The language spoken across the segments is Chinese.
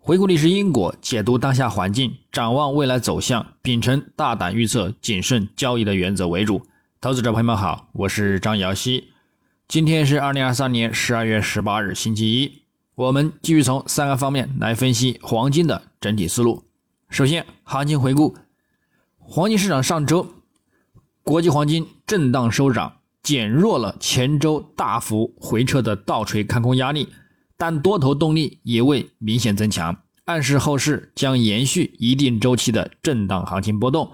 回顾历史因果，解读当下环境，展望未来走向，秉承大胆预测、谨慎交易的原则为主。投资者朋友们好，我是张瑶希。今天是二零二三年十二月十八日，星期一。我们继续从三个方面来分析黄金的整体思路。首先，行情回顾，黄金市场上周国际黄金震荡收涨，减弱了前周大幅回撤的倒锤看空压力。但多头动力也未明显增强，暗示后市将延续一定周期的震荡行情波动。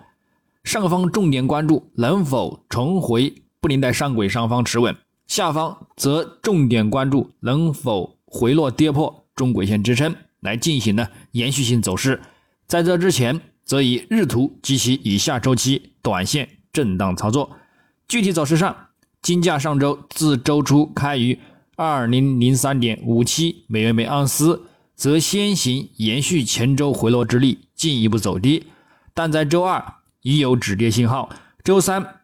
上方重点关注能否重回布林带上轨上方持稳，下方则重点关注能否回落跌破中轨线支撑，来进行呢延续性走势。在这之前，则以日图及其以下周期短线震荡操作。具体走势上，金价上周自周初开于。二零零三点五七美元每盎司，则先行延续前周回落之力，进一步走低，但在周二已有止跌信号。周三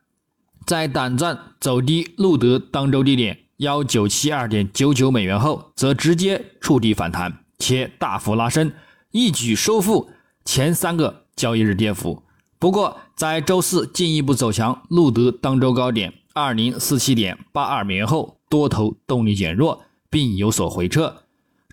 在短暂走低录得当周低点幺九七二点九九美元后，则直接触底反弹，且大幅拉升，一举收复前三个交易日跌幅。不过，在周四进一步走强，录得当周高点二零四七点八二美元后。多头动力减弱，并有所回撤。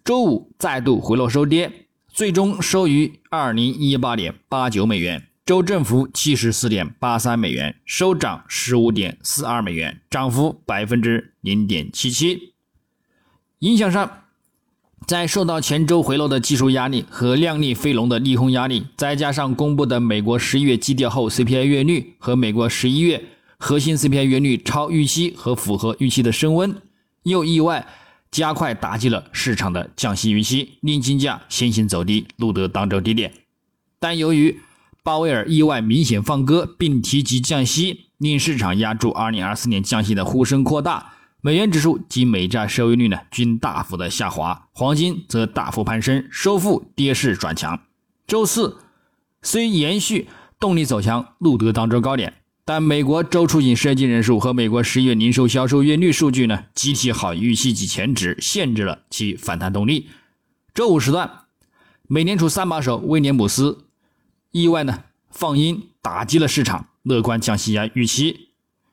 周五再度回落收跌，最终收于二零一八点八九美元，周振幅七十四点八三美元，收涨十五点四二美元，涨幅百分之零点七七。影响上，在受到前周回落的技术压力和量丽飞龙的利空压力，再加上公布的美国十一月基调后 CPI 月率和美国十一月。核心 CPI 月率超预期和符合预期的升温，又意外加快打击了市场的降息预期，令金价先行走低，录得当周低点。但由于鲍威尔意外明显放鸽，并提及降息，令市场压住2024年降息的呼声扩大，美元指数及美债收益率呢均大幅的下滑，黄金则大幅攀升，收复跌势转强。周四虽延续动力走强，录得当周高点。但美国周出行涉及人数和美国十一月零售销售月率数据呢，集体好于预期及前值，限制了其反弹动力。周五时段，美联储三把手威廉姆斯意外呢放鹰，打击了市场乐观降息压预期，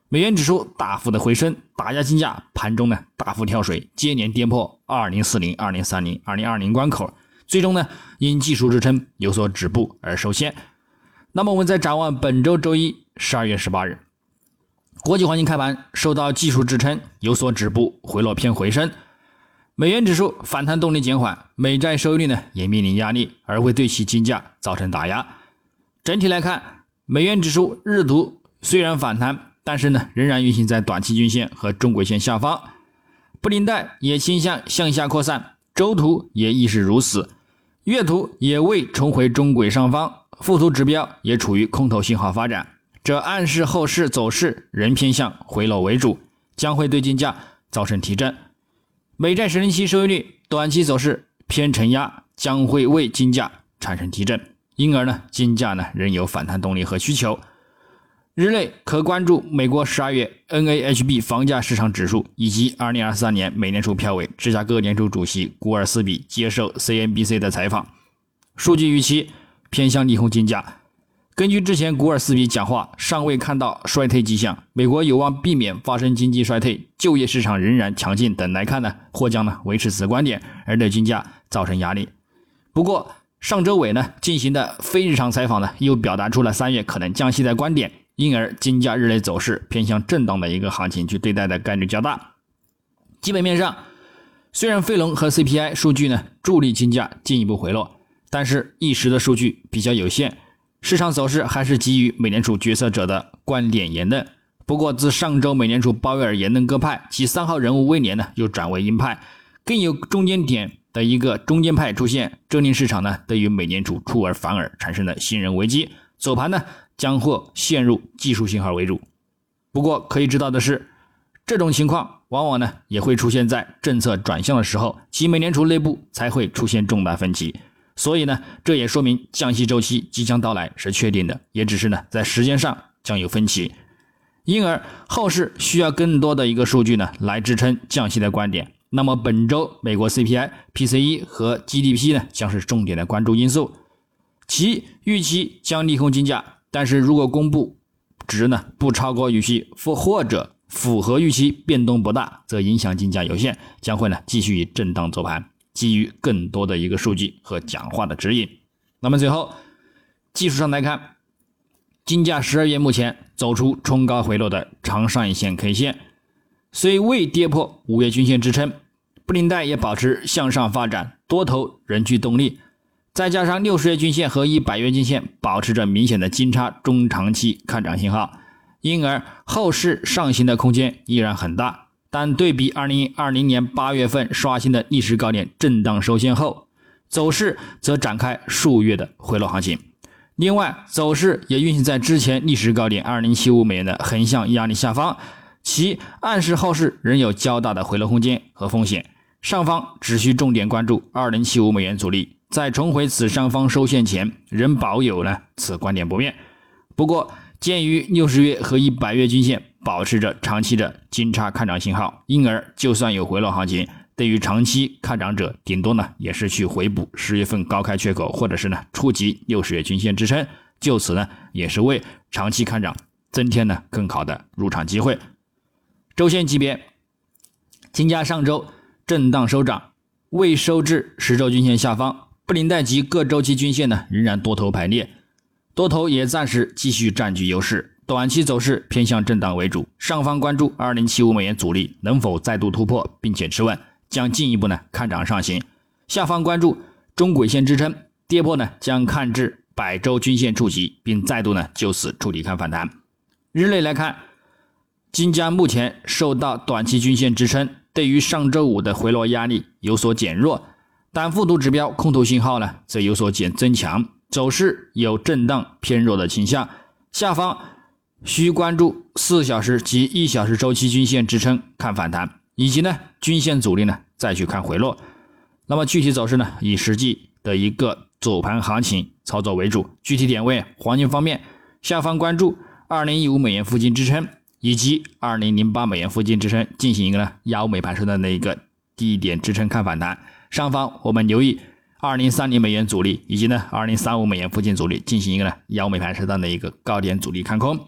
美元指数大幅的回升，打压金价，盘中呢大幅跳水，接连跌破二零四零、二零三零、二零二零关口，最终呢因技术支撑有所止步而受限。那么我们再展望本周周一十二月十八日，国际黄金开盘受到技术支撑有所止步，回落偏回升，美元指数反弹动力减缓，美债收益率呢也面临压力，而会对其金价造成打压。整体来看，美元指数日图虽然反弹，但是呢仍然运行在短期均线和中轨线下方，布林带也倾向向下扩散，周图也亦是如此，月图也未重回中轨上方。附图指标也处于空头信号发展，这暗示后市走势仍偏向回落为主，将会对金价造成提振。美债十年期收益率短期走势偏承压，将会为金价产生提振，因而呢，金价呢仍有反弹动力和需求。日内可关注美国十二月 NAHB 房价市场指数，以及二零二三年美联储票委芝加哥联储主席古尔斯比接受 CNBC 的采访，数据预期。偏向利空金价。根据之前古尔斯比讲话，尚未看到衰退迹象，美国有望避免发生经济衰退，就业市场仍然强劲等来看呢，或将呢维持此观点，而对金价造成压力。不过上周尾呢进行的非日常采访呢，又表达出了三月可能降息的观点，因而金价日内走势偏向震荡的一个行情去对待的概率较大。基本面上，虽然非农和 CPI 数据呢助力金价进一步回落。但是一时的数据比较有限，市场走势还是基于美联储决策者的观点言论。不过自上周美联储鲍威尔言论鸽派，其三号人物威廉呢又转为鹰派，更有中间点的一个中间派出现，这令市场呢对于美联储出尔反尔产生了信任危机，走盘呢将或陷入技术信号为主。不过可以知道的是，这种情况往往呢也会出现在政策转向的时候，其美联储内部才会出现重大分歧。所以呢，这也说明降息周期即将到来是确定的，也只是呢在时间上将有分歧，因而后市需要更多的一个数据呢来支撑降息的观点。那么本周美国 CPI、PCE 和 GDP 呢将是重点的关注因素，其预期将利空金价，但是如果公布值呢不超过预期，或或者符合预期，变动不大，则影响金价有限，将会呢继续以震荡做盘，基于更多的一个数据和讲话的指引。那么最后技术上来看，金价十二月目前走出冲高回落的长上影线 K 线，虽未跌破五月均线支撑。布林带也保持向上发展，多头仍具动力，再加上六十日均线和一百月均线保持着明显的金叉，中长期看涨信号，因而后市上行的空间依然很大。但对比二零二零年八月份刷新的历史高点震荡收线后，走势则展开数月的回落行情。另外，走势也运行在之前历史高点二零七五美元的横向压力下方，其暗示后市仍有较大的回落空间和风险。上方只需重点关注二零七五美元阻力，在重回此上方收线前，仍保有呢此观点不变。不过，鉴于六十月和一百月均线保持着长期的金叉看涨信号，因而就算有回落行情，对于长期看涨者，顶多呢也是去回补十月份高开缺口，或者是呢触及六十月均线支撑，就此呢也是为长期看涨增添了更好的入场机会。周线级别，金价上周。震荡收涨，未收至十周均线下方。布林带及各周期均线呢，仍然多头排列，多头也暂时继续占据优势。短期走势偏向震荡为主，上方关注二零七五美元阻力能否再度突破并且持稳，将进一步呢看涨上行。下方关注中轨线支撑，跌破呢将看至百周均线触及，并再度呢就此触底看反弹。日内来看，金价目前受到短期均线支撑。对于上周五的回落压力有所减弱，但复读指标空头信号呢则有所减增强，走势有震荡偏弱的倾向。下方需关注四小时及一小时周期均线支撑看反弹，以及呢均线阻力呢再去看回落。那么具体走势呢以实际的一个走盘行情操作为主。具体点位，黄金方面，下方关注二零一五美元附近支撑。以及二零零八美元附近支撑进行一个呢幺五美盘时段的一个低点支撑看反弹，上方我们留意二零三零美元阻力以及呢二零三五美元附近阻力进行一个呢幺五美盘时段的一个高点阻力看空。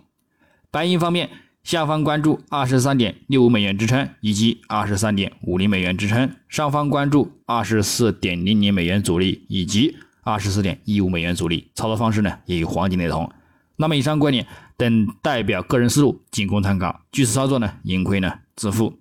白银方面，下方关注二十三点六五美元支撑以及二十三点五零美元支撑，上方关注二十四点零零美元阻力以及二十四点一五美元阻力。操作方式呢也与黄金雷同。那么以上观点等代表个人思路，仅供参考。据此操作呢，盈亏呢自负。